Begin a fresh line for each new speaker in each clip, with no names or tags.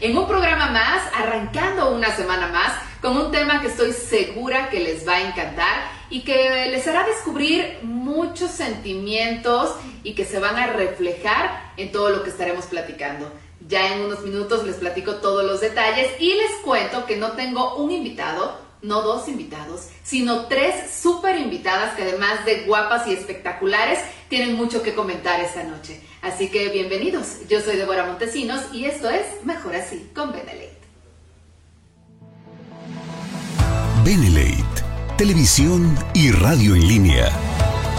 en un programa más, arrancando una semana más, con un tema que estoy segura que les va a encantar y que les hará descubrir muchos sentimientos y que se van a reflejar en todo lo que estaremos platicando. Ya en unos minutos les platico todos los detalles y les cuento que no tengo un invitado, no dos invitados, sino tres súper invitadas que además de guapas y espectaculares, tienen mucho que comentar esta noche. Así que bienvenidos, yo soy Débora Montesinos y esto es Mejor Así con Benelete.
Benelate, televisión y radio en línea.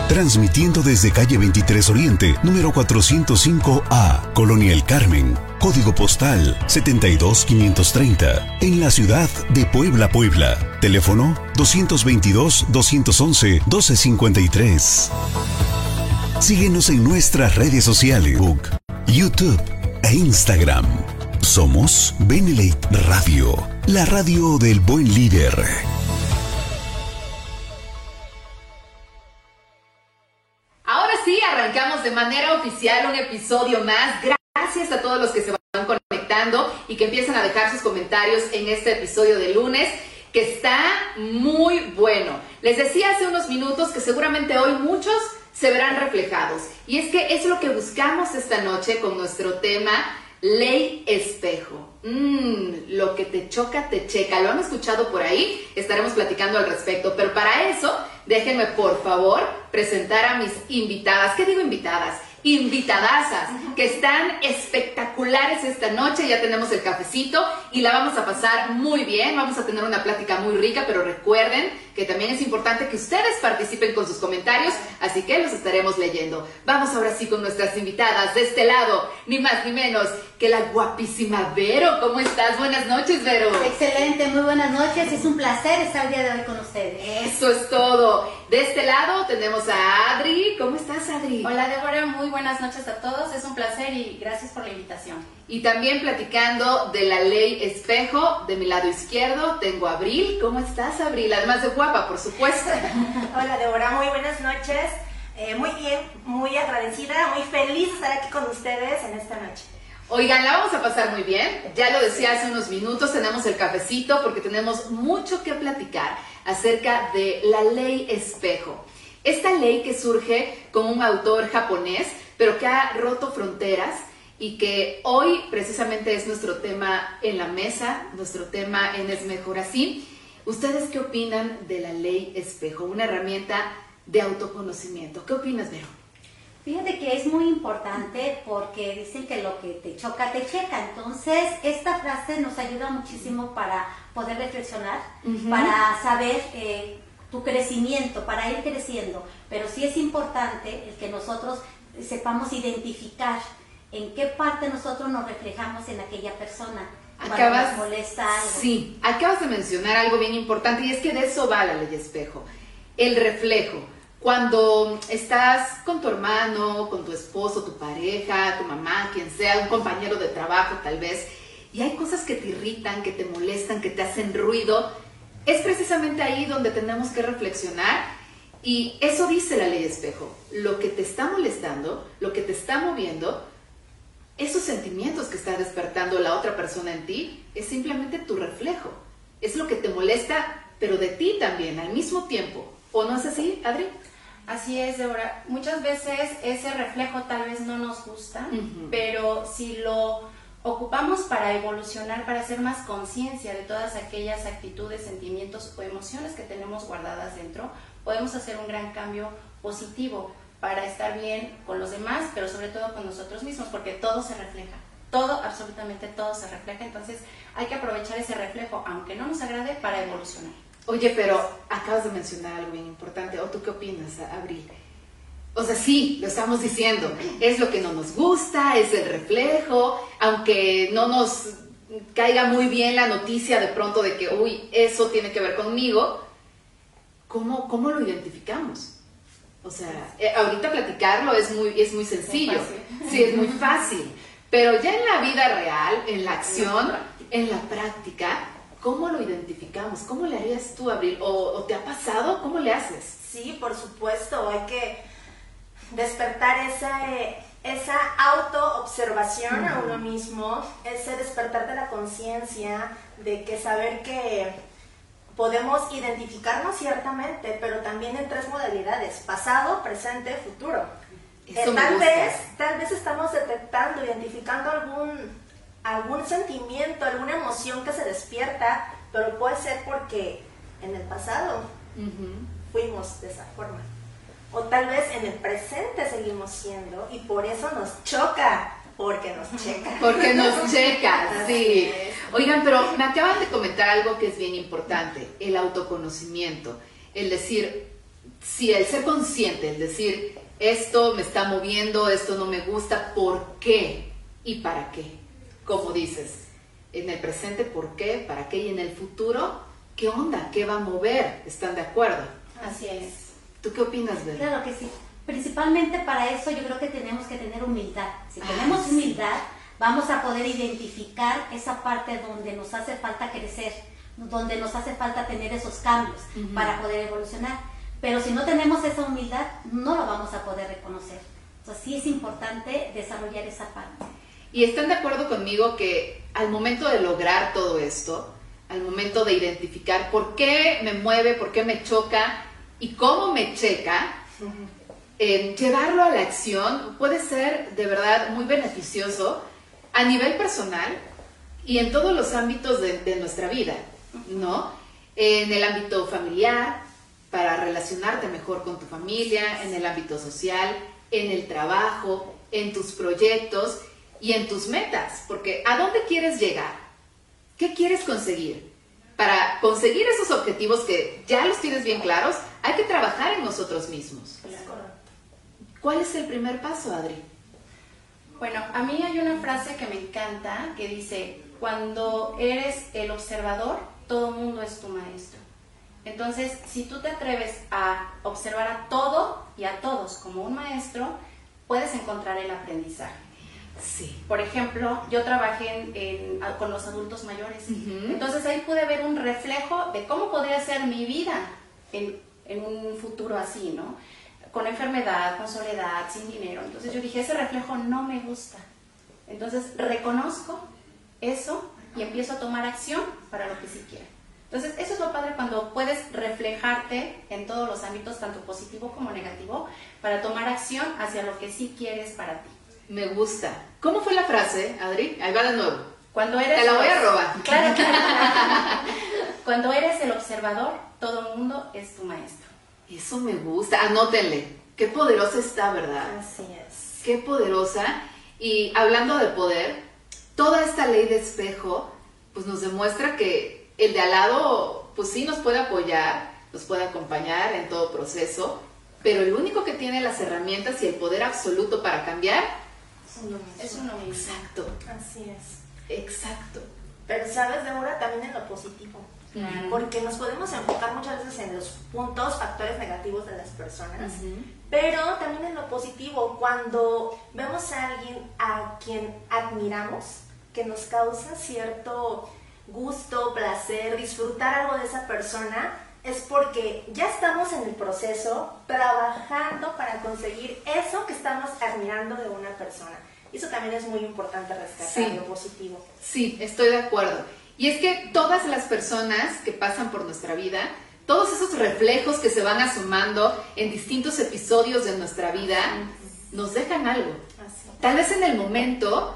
Transmitiendo desde calle 23 Oriente, número 405A, Colonia El Carmen, código postal 72530, en la ciudad de Puebla, Puebla. Teléfono 222-211-1253. Síguenos en nuestras redes sociales, YouTube e Instagram. Somos Benelate Radio, la radio del buen líder.
Un episodio más. Gracias a todos los que se van conectando y que empiezan a dejar sus comentarios en este episodio de lunes que está muy bueno. Les decía hace unos minutos que seguramente hoy muchos se verán reflejados. Y es que es lo que buscamos esta noche con nuestro tema Ley Espejo. Mmm, lo que te choca, te checa. ¿Lo han escuchado por ahí? Estaremos platicando al respecto. Pero para eso, déjenme por favor presentar a mis invitadas. ¿Qué digo invitadas? Invitadasas que están espectaculares esta noche. Ya tenemos el cafecito y la vamos a pasar muy bien. Vamos a tener una plática muy rica, pero recuerden que también es importante que ustedes participen con sus comentarios, así que los estaremos leyendo. Vamos ahora sí con nuestras invitadas de este lado, ni más ni menos que la guapísima Vero. ¿Cómo estás? Buenas noches, Vero.
Excelente, muy buenas noches. Es un placer estar el día de hoy con ustedes.
Eso es todo. De este lado tenemos a Adri. ¿Cómo estás, Adri?
Hola, Débora. Muy buenas noches a todos. Es un placer y gracias por la invitación.
Y también platicando de la ley espejo, de mi lado izquierdo tengo a Abril. ¿Cómo estás, Abril? Además de guapa, por supuesto.
Hola, Débora. Muy buenas noches. Eh, muy bien, muy agradecida, muy feliz de estar aquí con ustedes en esta noche.
Oigan, la vamos a pasar muy bien. Ya lo decía hace unos minutos, tenemos el cafecito porque tenemos mucho que platicar acerca de la ley espejo. Esta ley que surge con un autor japonés, pero que ha roto fronteras y que hoy precisamente es nuestro tema en la mesa, nuestro tema en Es Mejor Así. ¿Ustedes qué opinan de la ley espejo? Una herramienta de autoconocimiento. ¿Qué opinas, Vero?
Fíjate que es muy importante porque dicen que lo que te choca, te checa. Entonces, esta frase nos ayuda muchísimo para poder reflexionar, para saber eh, tu crecimiento, para ir creciendo. Pero sí es importante el que nosotros sepamos identificar en qué parte nosotros nos reflejamos en aquella persona.
Acabas,
nos molesta algo.
Sí, acabas de mencionar algo bien importante y es que de eso va la ley espejo. El reflejo cuando estás con tu hermano, con tu esposo, tu pareja, tu mamá, quien sea, un compañero de trabajo tal vez, y hay cosas que te irritan, que te molestan, que te hacen ruido, es precisamente ahí donde tenemos que reflexionar y eso dice la ley espejo. Lo que te está molestando, lo que te está moviendo, esos sentimientos que está despertando la otra persona en ti, es simplemente tu reflejo. Es lo que te molesta, pero de ti también, al mismo tiempo. ¿O no es así, Adri?
Así es, Débora. Muchas veces ese reflejo tal vez no nos gusta, pero si lo ocupamos para evolucionar, para hacer más conciencia de todas aquellas actitudes, sentimientos o emociones que tenemos guardadas dentro, podemos hacer un gran cambio positivo para estar bien con los demás, pero sobre todo con nosotros mismos, porque todo se refleja. Todo, absolutamente todo se refleja. Entonces hay que aprovechar ese reflejo, aunque no nos agrade, para evolucionar.
Oye, pero acabas de mencionar algo bien importante. ¿O tú qué opinas, Abril? O sea, sí, lo estamos diciendo. Es lo que no nos gusta, es el reflejo, aunque no nos caiga muy bien la noticia de pronto de que, uy, eso tiene que ver conmigo. ¿Cómo, cómo lo identificamos? O sea, eh, ahorita platicarlo es muy, es muy sencillo. Sí, es muy fácil. Pero ya en la vida real, en la acción, en la práctica, ¿cómo lo identificamos? ¿Cómo le harías tú, Abril? ¿O, te ha pasado? ¿Cómo le haces?
Sí, por supuesto. Hay que despertar esa, esa auto-observación a uno mismo, ese despertar de la conciencia, de que saber que podemos identificarnos ciertamente, pero también en tres modalidades, pasado, presente, futuro. Eh, tal vez, tal vez estamos detectando, identificando algún, algún sentimiento, alguna emoción que se despierta, pero puede ser porque en el pasado fuimos de esa forma. O tal vez en el presente seguimos siendo y por eso nos choca porque nos checa.
Porque nos checa, sí. Oigan, pero me acaban de comentar algo que es bien importante, el autoconocimiento. El decir, sí, el ser consciente, el decir, esto me está moviendo, esto no me gusta, ¿por qué? ¿Y para qué? Como dices, en el presente, ¿por qué? ¿Para qué? Y en el futuro, ¿qué onda? ¿Qué va a mover? ¿Están de acuerdo?
Así es.
¿Tú qué opinas, Bel?
Claro que sí. Principalmente para eso yo creo que tenemos que tener humildad. Si ah, tenemos humildad, vamos a poder identificar esa parte donde nos hace falta crecer, donde nos hace falta tener esos cambios para poder evolucionar. Pero si no tenemos esa humildad, no lo vamos a poder reconocer. Entonces sí es importante desarrollar esa parte.
¿Y están de acuerdo conmigo que al momento de lograr todo esto, al momento de identificar por qué me mueve, por qué me choca y cómo me checa, llevarlo a la acción puede ser de verdad muy beneficioso a nivel personal y en todos los ámbitos de, nuestra vida, ¿no? En el ámbito familiar, para relacionarte mejor con tu familia, en el ámbito social, en el trabajo, en tus proyectos y en tus metas, porque ¿a dónde quieres llegar? ¿Qué quieres conseguir? Para conseguir esos objetivos que ya los tienes bien claros, hay que trabajar en nosotros mismos. ¿Cuál es el primer paso, Adri?
Bueno, a mí hay una frase que me encanta que dice, cuando eres el observador, todo mundo es tu maestro. Entonces, si tú te atreves a observar a todo y a todos como un maestro, puedes encontrar el aprendizaje.
Sí.
Por ejemplo, yo trabajé con los adultos mayores. Entonces ahí pude ver un reflejo de cómo podría ser mi vida en, en un futuro así, ¿no? Con enfermedad, con soledad, sin dinero. Entonces yo dije, ese reflejo no me gusta. Entonces reconozco eso y empiezo a tomar acción para lo que sí quiero. Entonces eso es lo padre cuando puedes reflejarte en todos los ámbitos, tanto positivo como negativo, para tomar acción hacia lo que sí quieres para ti.
Me gusta. ¿Cómo fue la frase, Adri? Ahí va de nuevo.
Cuando eres
Te la voy a robar.
Claro. Cuando eres el observador, todo el mundo es tu maestro.
Eso me gusta. Anótenle. Qué poderosa está, ¿verdad?
Así es.
Qué poderosa. Y hablando de poder, toda esta ley de espejo, pues nos demuestra que el de al lado, pues sí nos puede apoyar, nos puede acompañar en todo proceso, pero el único que tiene las herramientas y el poder absoluto para cambiar
es uno mismo.
Exacto.
Así es.
Exacto.
Pero sabes, Deborah, también en lo positivo porque nos podemos enfocar muchas veces en los puntos, factores negativos de las personas, pero también en lo positivo, cuando vemos a alguien a quien admiramos, que nos causa cierto gusto, placer, disfrutar algo de esa persona, es porque ya estamos en el proceso trabajando para conseguir eso que estamos admirando de una persona. Eso también es muy importante rescatar, lo positivo.
Sí, estoy de acuerdo. Y es que todas las personas que pasan por nuestra vida, todos esos reflejos que se van asomando en distintos episodios de nuestra vida, nos dejan algo. Tal vez en el momento,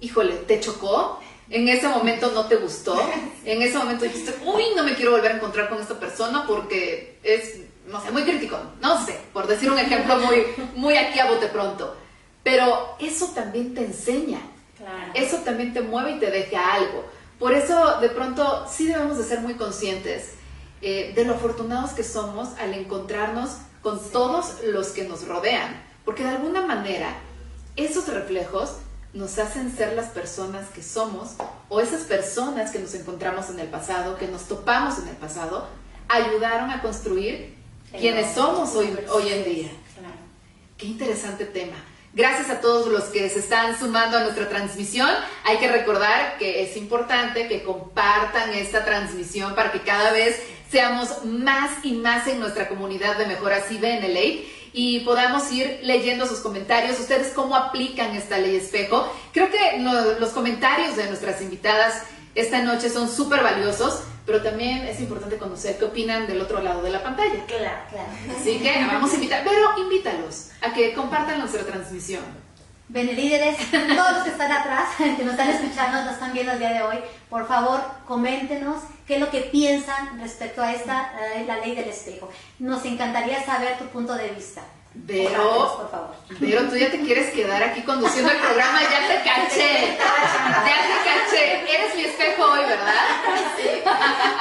híjole, te chocó, en ese momento no te gustó, en ese momento dijiste, uy, no me quiero volver a encontrar con esta persona porque es, no sé, muy crítico, no sé, por decir un ejemplo muy, muy aquí a bote pronto. Pero eso también te enseña, eso también te mueve y te deja algo. Por eso, de pronto, sí debemos de ser muy conscientes eh, de lo afortunados que somos al encontrarnos con todos los que nos rodean, porque de alguna manera esos reflejos nos hacen ser las personas que somos o esas personas que nos encontramos en el pasado, que nos topamos en el pasado, ayudaron a construir quienes somos hoy, hoy en día. Qué interesante tema. Gracias a todos los que se están sumando a nuestra transmisión. Hay que recordar que es importante que compartan esta transmisión para que cada vez seamos más y más en nuestra comunidad de Mejor Así BNLA y podamos ir leyendo sus comentarios. Ustedes cómo aplican esta ley espejo. Creo que los comentarios de nuestras invitadas esta noche son súper valiosos, pero también es importante conocer qué opinan del otro lado de la pantalla.
Claro, claro.
Así que vamos a invitar, pero invítalos a que compartan nuestra transmisión.
Benelíderes, todos los que están atrás, que nos están escuchando, nos están viendo el día de hoy, por favor, coméntenos qué es lo que piensan respecto a esta, la ley del espejo. Nos encantaría saber tu punto de vista.
Pero, pero tú ya te quieres quedar aquí conduciendo el programa, ya te caché, ya te caché. Eres mi espejo hoy, ¿verdad?
Sí,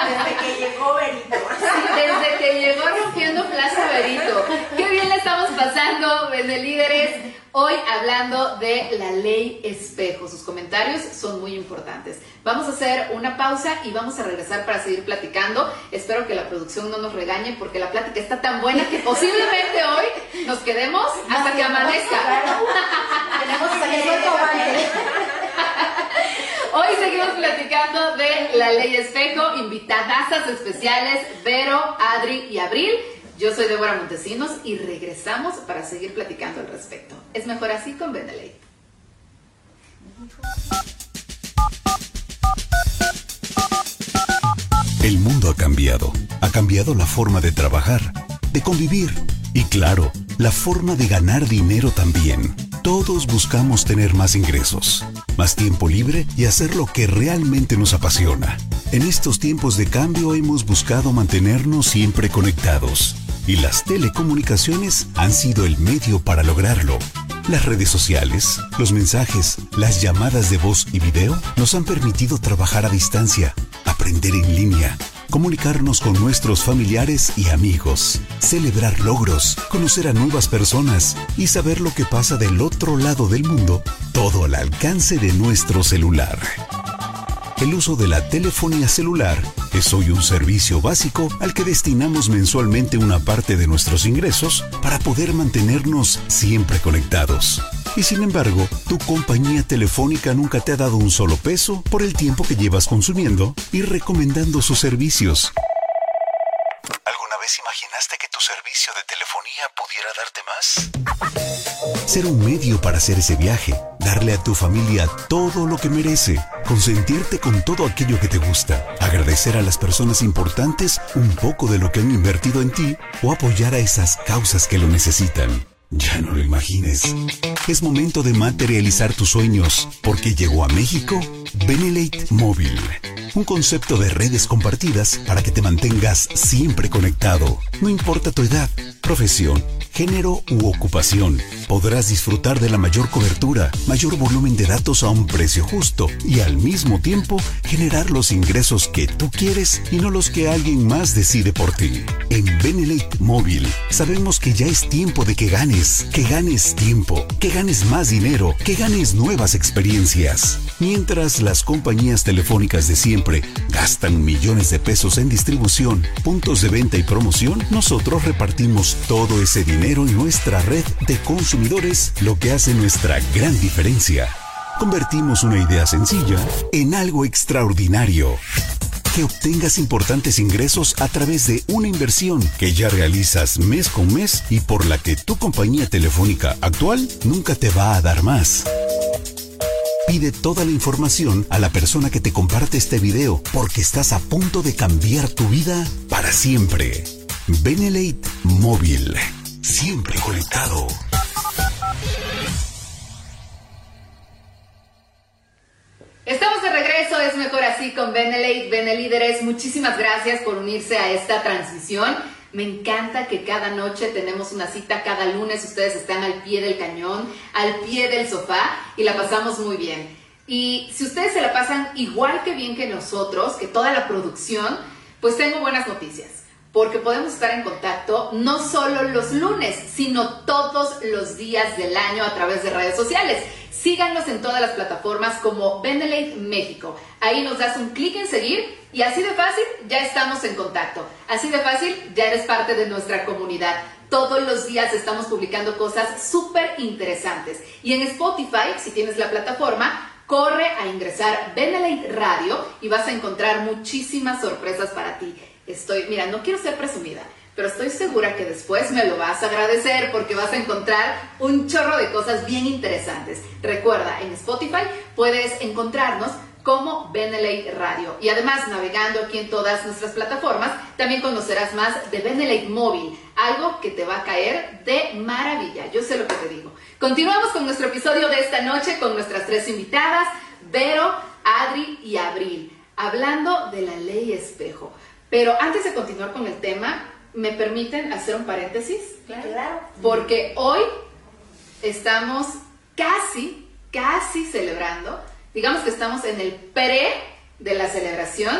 desde que llegó Berito.
desde que llegó rompiendo Plaza Berito. Qué bien le estamos pasando, líderes. Hoy hablando de la ley espejo. Sus comentarios son muy importantes. Vamos a hacer una pausa y vamos a regresar para seguir platicando. Espero que la producción no nos regañe porque la plática está tan buena que posiblemente hoy nos quedemos hasta que amanezca. Hoy seguimos platicando de la ley espejo, invitadasas especiales, Vero, Adri y Abril. Yo soy Débora Montesinos y regresamos para seguir platicando al respecto. Es mejor así con Benelete.
El mundo ha cambiado. Ha cambiado la forma de trabajar, de convivir y claro, la forma de ganar dinero también. Todos buscamos tener más ingresos, más tiempo libre y hacer lo que realmente nos apasiona. En estos tiempos de cambio hemos buscado mantenernos siempre conectados y las telecomunicaciones han sido el medio para lograrlo. Las redes sociales, los mensajes, las llamadas de voz y video nos han permitido trabajar a distancia, aprender en línea, comunicarnos con nuestros familiares y amigos, celebrar logros, conocer a nuevas personas y saber lo que pasa del otro lado del mundo, todo al alcance de nuestro celular. El uso de la telefonía celular es hoy un servicio básico al que destinamos mensualmente una parte de nuestros ingresos para poder mantenernos siempre conectados. Y sin embargo, tu compañía telefónica nunca te ha dado un solo peso por el tiempo que llevas consumiendo y recomendando sus servicios. ¿Alguna vez imaginaste que tu servicio de telefonía pudiera darte más? Ser un medio para hacer ese viaje, darle a tu familia todo lo que merece, consentirte con todo aquello que te gusta, agradecer a las personas importantes un poco de lo que han invertido en ti o apoyar a esas causas que lo necesitan. Ya no lo imagines. Es momento de materializar tus sueños, porque llegó a México Benelate Móvil. Un concepto de redes compartidas para que te mantengas siempre conectado, no importa tu edad, profesión género u ocupación. Podrás disfrutar de la mayor cobertura, mayor volumen de datos a un precio justo y al mismo tiempo generar los ingresos que tú quieres y no los que alguien más decide por ti. En Benelete Móvil sabemos que ya es tiempo de que ganes, que ganes tiempo, que ganes más dinero, que ganes nuevas experiencias. Mientras las compañías telefónicas de siempre gastan millones de pesos en distribución, puntos de venta y promoción, nosotros repartimos todo ese dinero y nuestra red de consumidores lo que hace nuestra gran diferencia. Convertimos una idea sencilla en algo extraordinario. Que obtengas importantes ingresos a través de una inversión que ya realizas mes con mes y por la que tu compañía telefónica actual nunca te va a dar más. Pide toda la información a la persona que te comparte este video porque estás a punto de cambiar tu vida para siempre. Benelate Móvil siempre conectado.
Estamos de regreso, es mejor así con Benelate, Benelíderes. Muchísimas gracias por unirse a esta transmisión. Me encanta que cada noche tenemos una cita, cada lunes ustedes están al pie del cañón, al pie del sofá y la pasamos muy bien. Y si ustedes se la pasan igual que bien que nosotros, que toda la producción, pues tengo buenas noticias porque podemos estar en contacto no solo los lunes, sino todos los días del año a través de redes sociales. Síganos en todas las plataformas como Benelate México. Ahí nos das un clic en seguir Y así de fácil, ya estamos en contacto. Así de fácil, ya eres parte de nuestra comunidad. Todos los días estamos publicando cosas súper interesantes. Y en Spotify, si tienes la plataforma, corre a ingresar Benelite Radio y vas a encontrar muchísimas sorpresas para ti. Estoy, mira, no quiero ser presumida, pero estoy segura que después me lo vas a agradecer porque vas a encontrar un chorro de cosas bien interesantes. Recuerda, en Spotify puedes encontrarnos como Benelate Radio. Y además, navegando aquí en todas nuestras plataformas, también conocerás más de Benelate Móvil, algo que te va a caer de maravilla. Yo sé lo que te digo. Continuamos con nuestro episodio de esta noche con nuestras tres invitadas, Vero, Adri y Abril, hablando de la ley espejo. Pero antes de continuar con el tema, ¿me permiten hacer un paréntesis?
Claro.
Porque hoy estamos casi, casi celebrando digamos que estamos en el pre de la celebración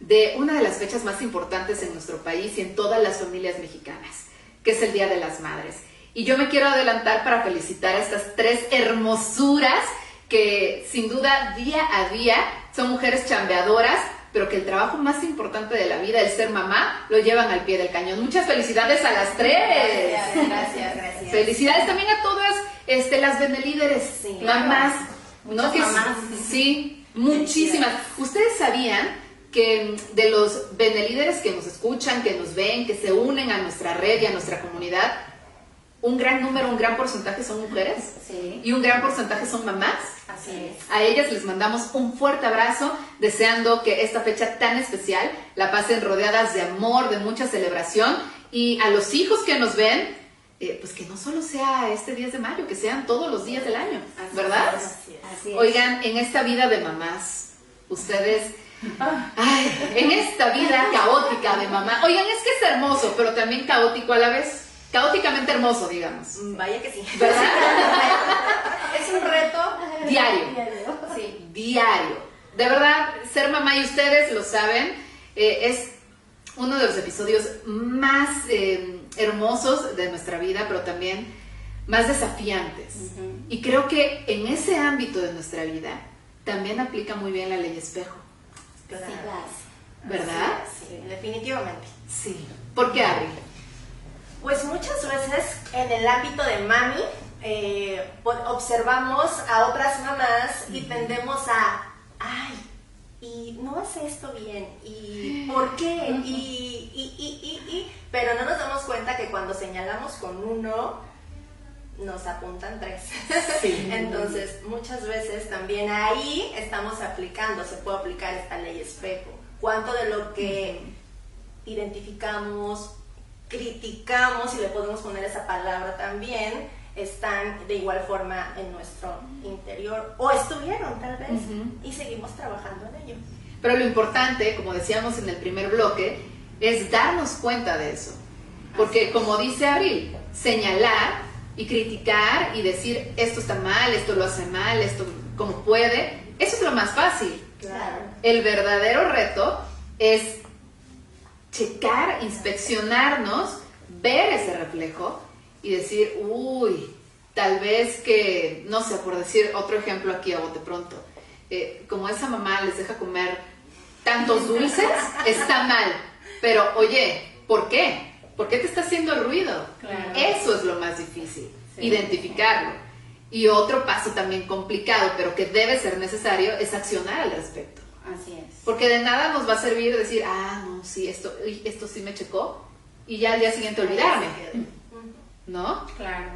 de una de las fechas más importantes en nuestro país y en todas las familias mexicanas, que es el Día de las Madres. Y yo me quiero adelantar para felicitar a estas tres hermosuras que sin duda día a día son mujeres chambeadoras, pero que el trabajo más importante de la vida, el ser mamá, lo llevan al pie del cañón. Muchas felicidades a las tres.
Gracias, gracias.
Felicidades también a todas este, las benelíderes,
Sí,
mamás, ¿no? Que
mamás.
Sí, muchísimas. ¿Ustedes sabían que de los benelíderes que nos escuchan, que nos ven, que se unen a nuestra red y a nuestra comunidad, un gran número, un gran porcentaje son mujeres
Sí.
y un gran porcentaje son mamás?
Así es.
A ellas les mandamos un fuerte abrazo, deseando que esta fecha tan especial la pasen rodeadas de amor, de mucha celebración. Y a los hijos que nos ven, eh, pues que no solo sea este 10 de mayo, que sean todos los días del año, ¿verdad?
Así es.
Así es.
Oigan, en esta vida de mamás, ustedes, ay, en esta vida caótica de mamá, oigan, es que es hermoso, pero también caótico a la vez, caóticamente hermoso, digamos,
Mm, Vaya que sí.
¿verdad?
Es un reto.
Diario.
Diario.
Sí, diario. De verdad, ser mamá, y ustedes lo saben, eh, es uno de los episodios más eh, hermosos de nuestra vida, pero también más desafiantes. Y creo que en ese ámbito de nuestra vida también aplica muy bien la ley espejo,
Claro.
¿verdad?
Sí, definitivamente.
Sí. ¿Por qué, Abril?
Pues muchas veces en el ámbito de mami eh, pues, observamos a otras mamás y tendemos a, ay, y no hace esto bien, y ¿por qué? Y, y, y, y, y, pero no nos damos cuenta que cuando señalamos con uno, nos apuntan tres.
Sí.
Entonces, muchas veces también ahí estamos aplicando, se puede aplicar esta ley espejo. ¿Cuánto de lo que identificamos, criticamos, y le podemos poner esa palabra también, están de igual forma en nuestro interior o estuvieron tal vez
Ujú.
y seguimos trabajando en ello.
Pero lo importante, como decíamos en el primer bloque, es darnos cuenta de eso. Porque como dice Abril, señalar y criticar y decir esto está mal, esto lo hace mal, esto como puede, eso es lo más fácil.
Claro.
El verdadero reto es checar, inspeccionarnos, ver ese reflejo y decir, uy, tal vez que, no sé, por decir otro ejemplo aquí a bote pronto, eh, como esa mamá les deja comer tantos dulces, está mal. Pero oye, ¿por qué? ¿Por qué te está haciendo ruido?
Claro.
Eso es lo más difícil,
Sí.
identificarlo. Y otro paso también complicado, pero que debe ser necesario, es accionar al respecto.
Así es.
Porque de nada nos va a servir decir, ah, no, sí, esto, esto sí me checó, y ya al día siguiente olvidarme, ¿no?
Claro.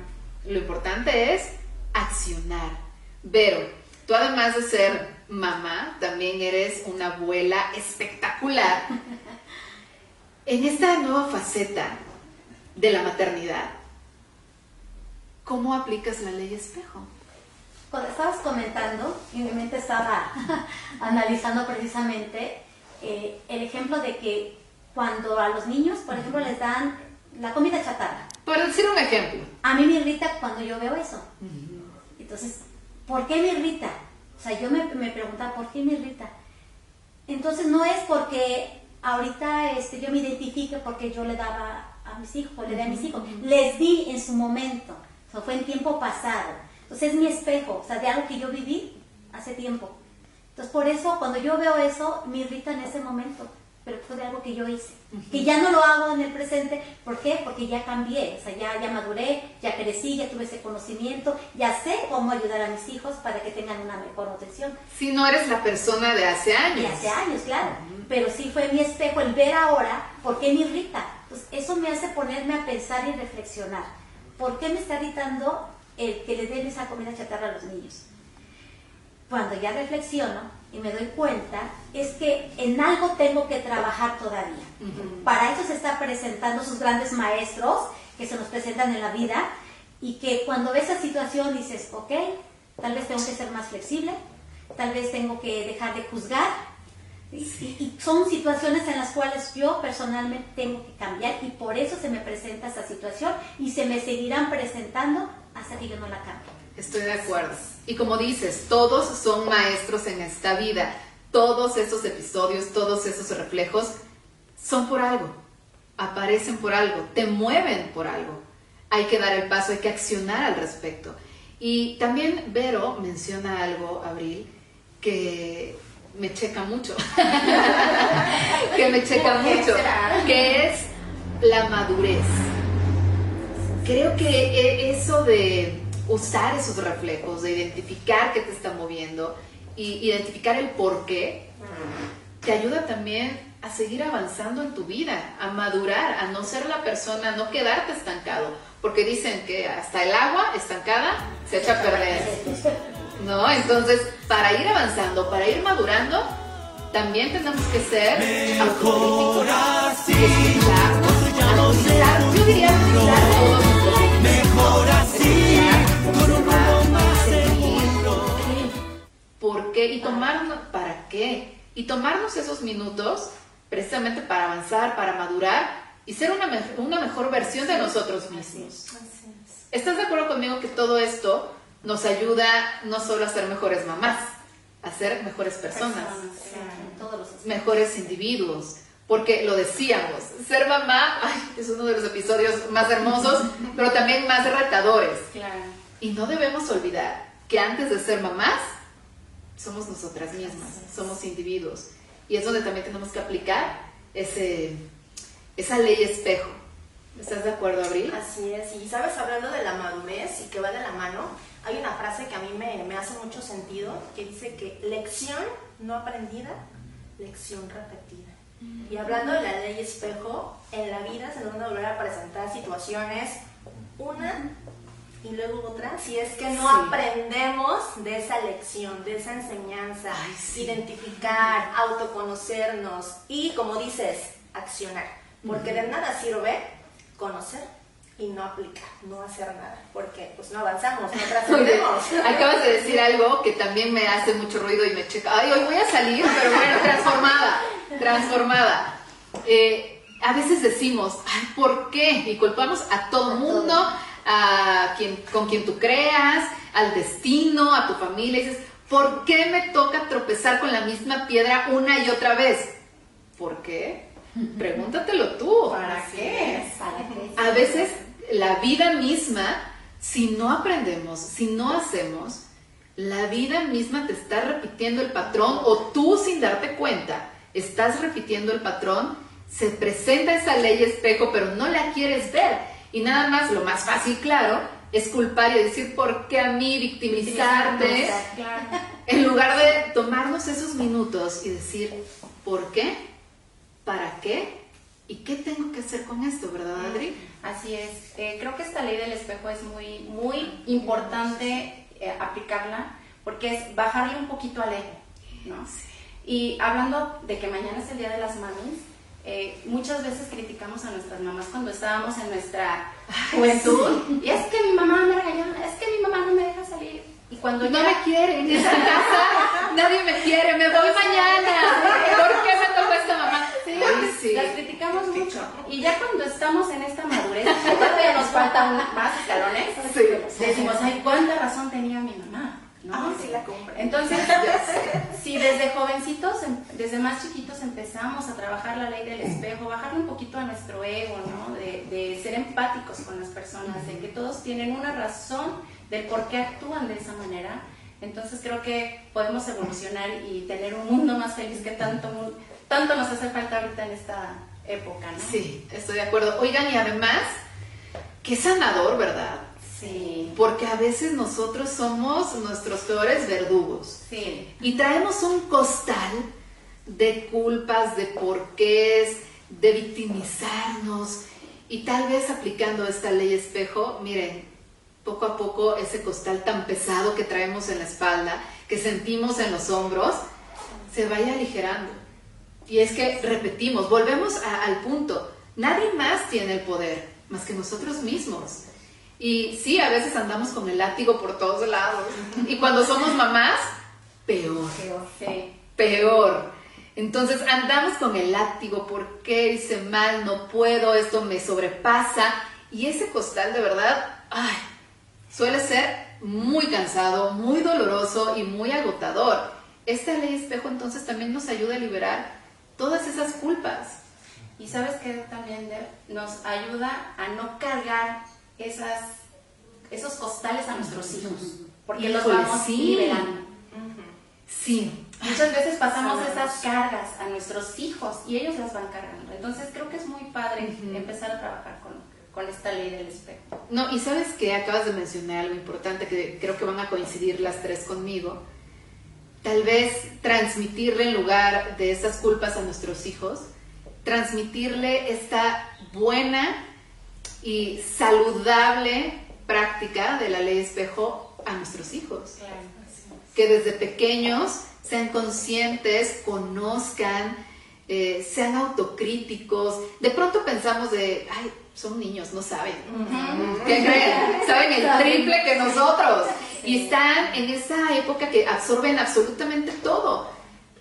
Lo importante es accionar. Vero, tú además de ser mamá, también eres una abuela espectacular. En esta nueva faceta de la maternidad, ¿cómo aplicas la ley espejo?
Cuando estabas comentando, estaba analizando precisamente eh, el ejemplo de que cuando a los niños, por ejemplo, les dan la comida chatarra,
Por decir un ejemplo.
a mí me irrita cuando yo veo eso. Entonces, ¿por qué me irrita? O sea, yo me, me preguntaba, ¿por qué me irrita? Entonces, no es porque ahorita este, yo me identifique porque yo le daba a mis hijos, le di a mis hijos. Les di en su momento. O sea, fue en tiempo pasado. Entonces, es mi espejo, o sea, de algo que yo viví hace tiempo. Entonces, por eso, cuando yo veo eso, me irrita en ese momento, pero fue de algo que yo hice, que ya no lo hago en el presente. ¿Por qué? Porque ya cambié, o sea, ya, ya maduré, ya crecí, ya tuve ese conocimiento, ya sé cómo ayudar a mis hijos para que tengan una mejor nutrición.
Si no eres la persona de hace años.
De hace años, claro. Pero sí fue mi espejo el ver ahora por qué me irrita. Pues eso me hace ponerme a pensar y reflexionar. ¿Por qué me está irritando el que le den esa comida chatarra a los niños? Cuando ya reflexiono y me doy cuenta, es que en algo tengo que trabajar todavía. Para eso se están presentando sus grandes maestros que se nos presentan en la vida y que cuando ves esa situación dices, ok, tal vez tengo que ser más flexible, tal vez tengo que dejar de juzgar. Y, y son situaciones en las cuales yo personalmente tengo que cambiar y por eso se me presenta esa situación y se me seguirán presentando hasta que yo no la cambie.
Estoy de acuerdo. Y como dices, todos son maestros en esta vida. Todos esos episodios, todos esos reflejos son por algo. Aparecen por algo, te mueven por algo. Hay que dar el paso, hay que accionar al respecto. Y también Vero menciona algo, Abril, que me checa mucho. que me checa mucho. Que es la madurez. Creo que e, eso de usar esos reflejos, de identificar qué te está moviendo y identificar el por qué, te ayuda también a seguir avanzando en tu vida, a madurar, a no ser la persona, a no quedarte estancado, porque dicen que hasta el agua estancada se echa a perder. ¿No? Entonces, para ir avanzando, para ir madurando, también tenemos que ser autocríticos, yo diría qué? Y tomarnos, ¿para qué? Y tomarnos esos minutos precisamente para avanzar, para madurar y ser una, una mejor versión de nosotros mismos. ¿Estás de acuerdo conmigo que todo esto nos ayuda no solo a ser mejores mamás, a ser mejores personas, mejores individuos? Porque lo decíamos, ser mamá es uno de los episodios más hermosos, pero también más retadores. Y no debemos olvidar que antes de ser mamás, somos nosotras mismas, somos individuos. Y es donde también tenemos que aplicar ese, esa ley espejo. ¿Estás de acuerdo, Abril?
Así es. Y sabes, hablando de la madurez y que va de la mano, hay una frase que a mí me, me hace mucho sentido, que dice que lección no aprendida, lección repetida. Y hablando de la ley espejo, en la vida se nos van a volver a presentar situaciones, una y luego otra, si es que no aprendemos de esa lección, de esa enseñanza, identificar, autoconocernos y, como dices, accionar. Porque de nada sirve conocer y no aplicar, no hacer nada, porque pues no avanzamos, no trascendemos.
Acabas de decir algo que también me hace mucho ruido y me checa. Ay, hoy voy a salir, pero bueno, transformada, transformada. Eh, a veces decimos, ay, ¿por qué? Y culpamos a todo el mundo, a quien, con quien tú creas, al destino, a tu familia, y dices, ¿por qué me toca tropezar con la misma piedra una y otra vez? ¿Por qué? Pregúntatelo tú.
¿Para qué?
A veces la vida misma, si no aprendemos, si no hacemos, la vida misma te está repitiendo el patrón o tú sin darte cuenta estás repitiendo el patrón, se presenta esa ley espejo pero no la quieres ver y nada más, lo más fácil, claro, es culpar y decir, ¿por qué a mí victimizarte? En lugar de tomarnos esos minutos y decir, ¿por qué? ¿Para qué? ¿Y qué tengo que hacer con esto, verdad, Adri?
Así es. Eh, creo que esta ley del espejo es muy, muy importante eh, aplicarla porque es bajarle un poquito al ego, ¿no? Y hablando de que mañana es el Día de las Mamis, eh, muchas veces criticamos a nuestras mamás cuando estábamos en nuestra juventud. Y es que mi mamá me regañó, es que mi mamá no me deja salir. Y cuando
no me quiere en esa casa, nadie me quiere, me voy mañana. ¿Por qué me tocó esta mamá?
Sí, sí. las criticamos mucho. Y ya cuando estamos en esta madurez, todavía nos faltan más escalones. Sí. Decimos, ay, ¿cuánta razón tenía mi mamá?
¿No? sí la
Entonces, si desde jovencitos, em, desde más chiquitos empezamos a trabajar la ley del espejo, bajarle un poquito a nuestro ego, ¿no? De, de ser empáticos con las personas, de que todos tienen una razón del por qué actúan de esa manera, Entonces creo que podemos evolucionar y tener un mundo más feliz que tanto, tanto nos hace falta ahorita en esta época, ¿no?
Sí, estoy de acuerdo. Oigan, y además, qué sanador, ¿verdad?
Sí.
Porque a veces nosotros somos nuestros peores verdugos.
Sí.
Y traemos un costal de culpas, de porqués, de victimizarnos. Y tal vez aplicando esta ley espejo, miren, poco a poco ese costal tan pesado que traemos en la espalda, que sentimos en los hombros, se vaya aligerando. Y es que repetimos, volvemos al punto, nadie más tiene el poder más que nosotros mismos. Y sí, a veces andamos con el látigo por todos lados. Y cuando somos mamás, peor.
Peor. Sí.
Peor. Entonces andamos con el látigo, ¿por qué hice mal? No puedo, esto me sobrepasa. Y ese costal de verdad, ay, suele ser muy cansado, muy doloroso y muy agotador. Esta ley espejo entonces también nos ayuda a liberar todas esas culpas.
Y sabes que también nos ayuda a no cargar esas, esos costales a nuestros hijos, porque los vamos liberando.
Sí.
Muchas veces pasamos esas cargas a nuestros hijos y ellos las van cargando. Entonces creo que es muy padre empezar a trabajar con, con esta ley del espejo.
No, y sabes que acabas de mencionar algo importante que creo que van a coincidir las tres conmigo. Tal vez transmitirle en lugar de esas culpas a nuestros hijos, transmitirle esta buena y saludable práctica de la ley espejo a nuestros hijos. Que desde pequeños sean conscientes, conozcan, eh, sean autocríticos. De pronto pensamos de, ay, son niños, no saben. ¿Qué creen? Saben el triple que nosotros. Y están en esa época que absorben absolutamente todo.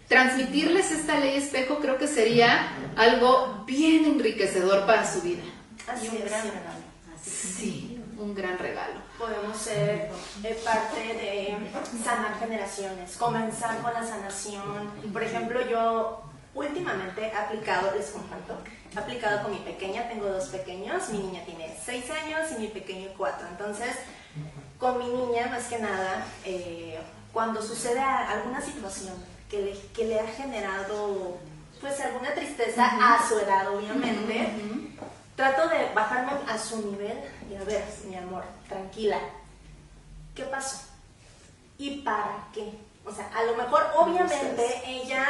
Transmitirles esta ley espejo creo que sería algo bien enriquecedor para su vida.
Así
un
es.
gran regalo.
Sí, un gran regalo.
Podemos ser eh, parte de sanar generaciones, comenzar con la sanación. Por ejemplo, yo últimamente he aplicado, les comparto, he aplicado con mi pequeña, tengo dos pequeños, mi niña tiene seis años y mi pequeño cuatro. Entonces, con mi niña, más que nada, eh, cuando sucede alguna situación que le, que le ha generado pues alguna tristeza a su edad, obviamente, trato de bajarme a su nivel y a ver, mi amor, tranquila, ¿qué pasó? ¿Y para qué? O sea, a lo mejor, obviamente, ella,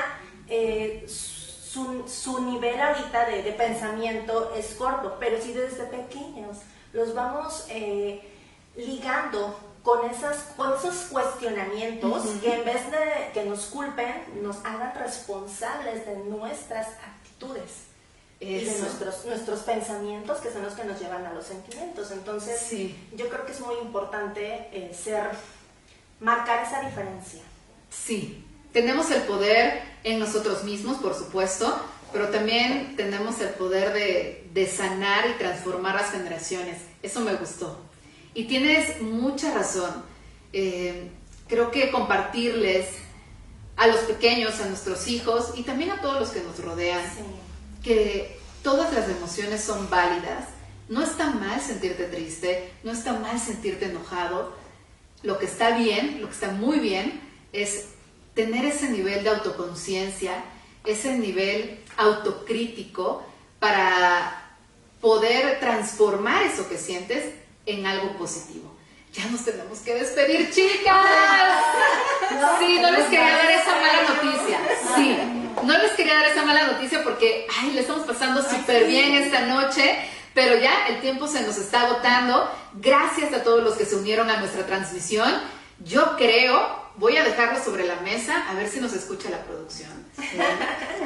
eh, su, su, nivel ahorita de, de, pensamiento es corto, pero si desde pequeños los vamos eh, ligando con, esas, con esos cuestionamientos uh -huh. que en vez de que nos culpen, nos hagan responsables de nuestras actitudes. Eso. de nuestros, nuestros pensamientos que son los que nos llevan a los sentimientos. Entonces,
sí.
yo creo que es muy importante eh, ser, marcar esa diferencia.
Sí, tenemos el poder en nosotros mismos, por supuesto, pero también tenemos el poder de, de sanar y transformar las generaciones. Eso me gustó. Y tienes mucha razón. Eh, creo que compartirles a los pequeños, a nuestros hijos y también a todos los que nos rodean,
sí.
Que todas las emociones son válidas. No está mal sentirte triste, no está mal sentirte enojado. Lo que está bien, lo que está muy bien, es tener ese nivel de autoconciencia, ese nivel autocrítico para poder transformar eso que sientes en algo positivo. Ya nos tenemos que despedir, chicas. Sí, no les quería dar esa mala noticia. Sí, no les quería dar esa mala noticia porque, ay, le estamos pasando súper bien esta noche, pero ya el tiempo se nos está agotando. Gracias a todos los que se unieron a nuestra transmisión. Yo creo, voy a dejarlo sobre la mesa, a ver si nos escucha la producción. Sí.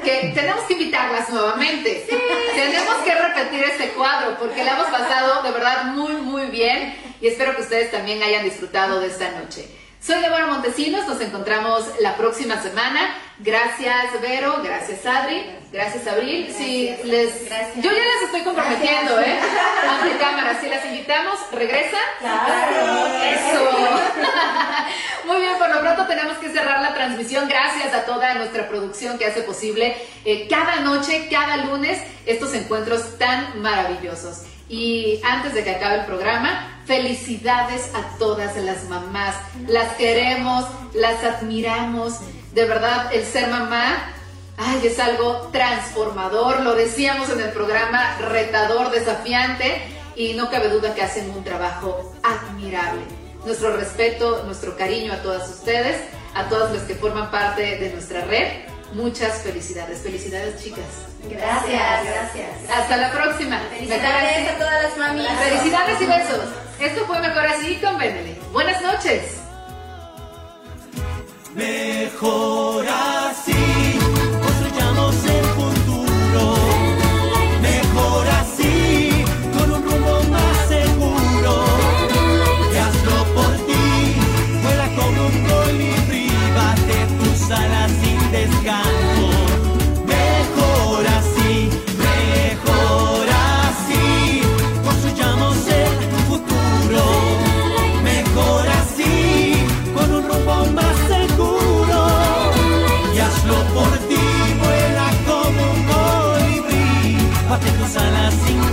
Que tenemos que invitarlas nuevamente. Sí. Tenemos que repetir este cuadro porque la hemos pasado de verdad muy, muy bien y espero que ustedes también hayan disfrutado de esta noche. Soy Débora Montesinos, nos encontramos la próxima semana. Gracias Vero, gracias Adri, gracias Abril.
Gracias,
si les,
gracias.
Yo ya las estoy comprometiendo,
Gracias.
¿eh? Ante cámara, si las invitamos, ¿regresan?
Claro.
Eso. Muy bien, por lo pronto tenemos que cerrar la transmisión. Gracias a toda nuestra producción que hace posible eh, cada noche, cada lunes, estos encuentros tan maravillosos. Y antes de que acabe el programa, felicidades a todas las mamás. Las queremos, las admiramos. De verdad, el ser mamá Ay, es algo transformador, lo decíamos en el programa, retador, desafiante y no cabe duda que hacen un trabajo admirable. Nuestro respeto, nuestro cariño a todas ustedes, a todas las que forman parte de nuestra red. Muchas felicidades, felicidades chicas.
Gracias, gracias.
Hasta la próxima.
Felicidades a todas las mamitas.
Felicidades y besos. Esto fue Mejor Así con Beneley. Buenas noches.
Mejor